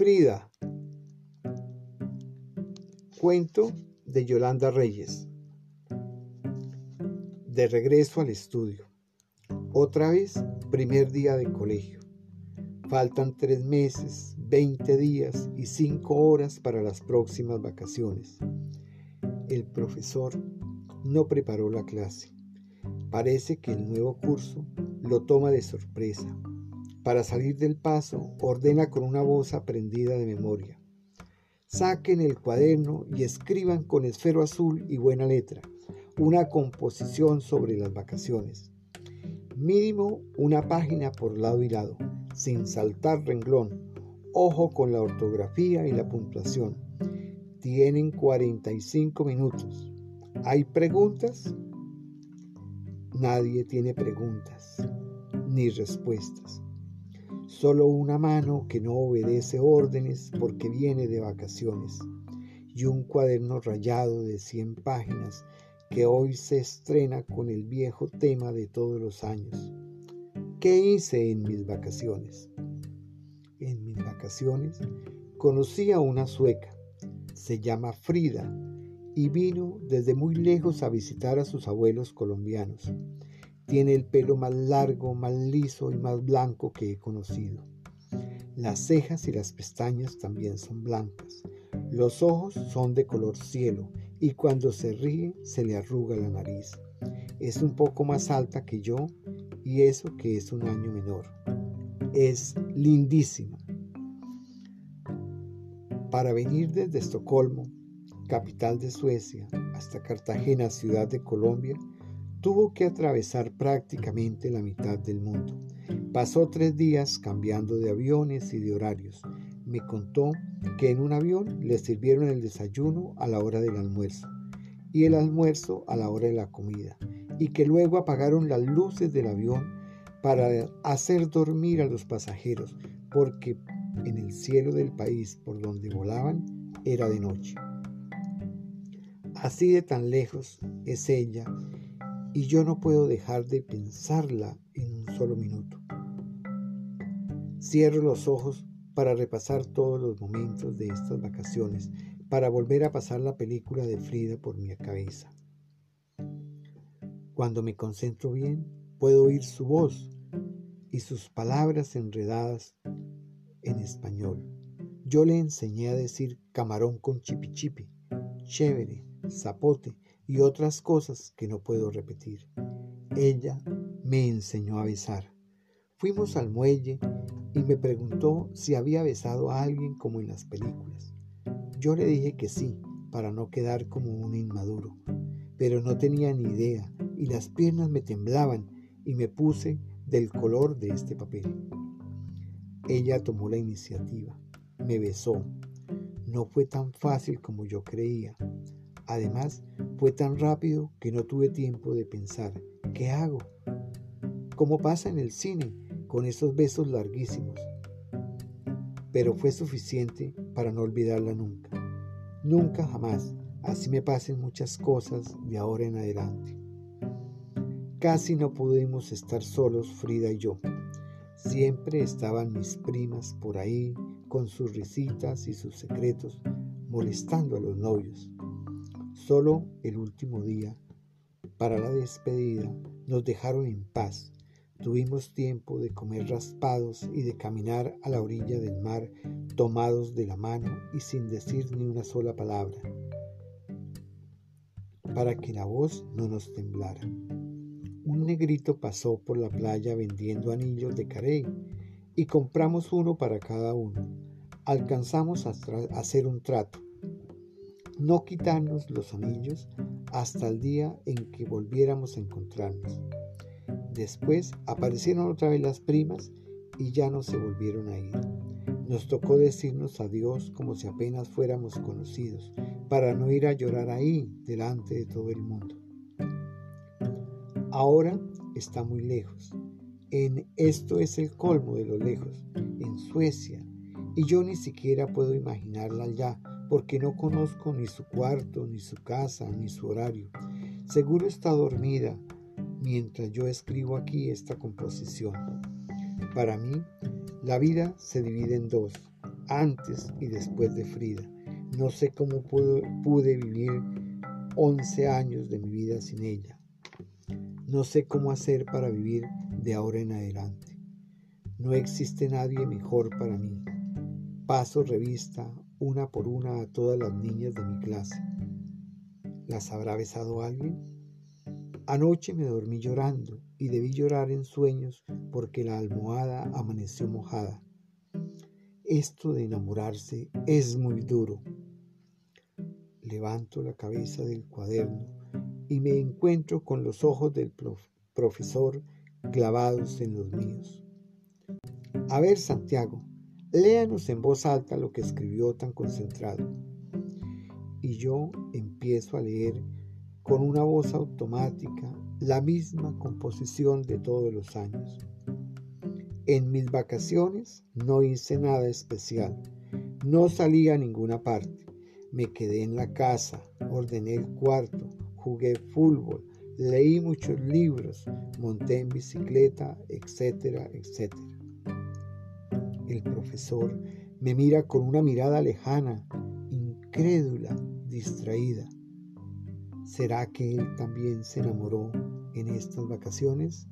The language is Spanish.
Frida. Cuento de Yolanda Reyes. De regreso al estudio. Otra vez, primer día de colegio. Faltan tres meses, 20 días y 5 horas para las próximas vacaciones. El profesor no preparó la clase. Parece que el nuevo curso lo toma de sorpresa. Para salir del paso, ordena con una voz aprendida de memoria. Saquen el cuaderno y escriban con esfero azul y buena letra una composición sobre las vacaciones. Mínimo una página por lado y lado, sin saltar renglón. Ojo con la ortografía y la puntuación. Tienen 45 minutos. ¿Hay preguntas? Nadie tiene preguntas ni respuestas. Solo una mano que no obedece órdenes porque viene de vacaciones y un cuaderno rayado de 100 páginas que hoy se estrena con el viejo tema de todos los años. ¿Qué hice en mis vacaciones? En mis vacaciones conocí a una sueca, se llama Frida, y vino desde muy lejos a visitar a sus abuelos colombianos. Tiene el pelo más largo, más liso y más blanco que he conocido. Las cejas y las pestañas también son blancas. Los ojos son de color cielo y cuando se ríe se le arruga la nariz. Es un poco más alta que yo y eso que es un año menor. Es lindísima. Para venir desde Estocolmo, capital de Suecia, hasta Cartagena, ciudad de Colombia, tuvo que atravesar prácticamente la mitad del mundo. Pasó tres días cambiando de aviones y de horarios. Me contó que en un avión le sirvieron el desayuno a la hora del almuerzo y el almuerzo a la hora de la comida y que luego apagaron las luces del avión para hacer dormir a los pasajeros porque en el cielo del país por donde volaban era de noche. Así de tan lejos es ella y yo no puedo dejar de pensarla en un solo minuto. Cierro los ojos para repasar todos los momentos de estas vacaciones, para volver a pasar la película de Frida por mi cabeza. Cuando me concentro bien, puedo oír su voz y sus palabras enredadas en español. Yo le enseñé a decir camarón con chipichipi, chévere, zapote, y otras cosas que no puedo repetir. Ella me enseñó a besar. Fuimos al muelle y me preguntó si había besado a alguien como en las películas. Yo le dije que sí, para no quedar como un inmaduro, pero no tenía ni idea y las piernas me temblaban y me puse del color de este papel. Ella tomó la iniciativa, me besó. No fue tan fácil como yo creía. Además, fue tan rápido que no tuve tiempo de pensar, ¿qué hago? Como pasa en el cine, con esos besos larguísimos. Pero fue suficiente para no olvidarla nunca. Nunca jamás. Así me pasen muchas cosas de ahora en adelante. Casi no pudimos estar solos Frida y yo. Siempre estaban mis primas por ahí con sus risitas y sus secretos, molestando a los novios. Solo el último día, para la despedida, nos dejaron en paz. Tuvimos tiempo de comer raspados y de caminar a la orilla del mar tomados de la mano y sin decir ni una sola palabra, para que la voz no nos temblara. Un negrito pasó por la playa vendiendo anillos de carey y compramos uno para cada uno. Alcanzamos a hacer un trato no quitarnos los anillos hasta el día en que volviéramos a encontrarnos. Después aparecieron otra vez las primas y ya no se volvieron a ir. Nos tocó decirnos adiós como si apenas fuéramos conocidos, para no ir a llorar ahí delante de todo el mundo. Ahora está muy lejos. En esto es el colmo de lo lejos, en Suecia, y yo ni siquiera puedo imaginarla allá porque no conozco ni su cuarto, ni su casa, ni su horario. Seguro está dormida mientras yo escribo aquí esta composición. Para mí, la vida se divide en dos, antes y después de Frida. No sé cómo pude vivir 11 años de mi vida sin ella. No sé cómo hacer para vivir de ahora en adelante. No existe nadie mejor para mí. Paso revista una por una a todas las niñas de mi clase. ¿Las habrá besado alguien? Anoche me dormí llorando y debí llorar en sueños porque la almohada amaneció mojada. Esto de enamorarse es muy duro. Levanto la cabeza del cuaderno y me encuentro con los ojos del profesor clavados en los míos. A ver, Santiago, léanos en voz alta lo que escribió tan concentrado. Y yo empiezo a leer con una voz automática la misma composición de todos los años. En mis vacaciones no hice nada especial, no salí a ninguna parte, me quedé en la casa, ordené el cuarto, jugué fútbol, leí muchos libros, monté en bicicleta, etcétera, etcétera. El profesor me mira con una mirada lejana, incrédula, distraída. ¿Será que él también se enamoró en estas vacaciones?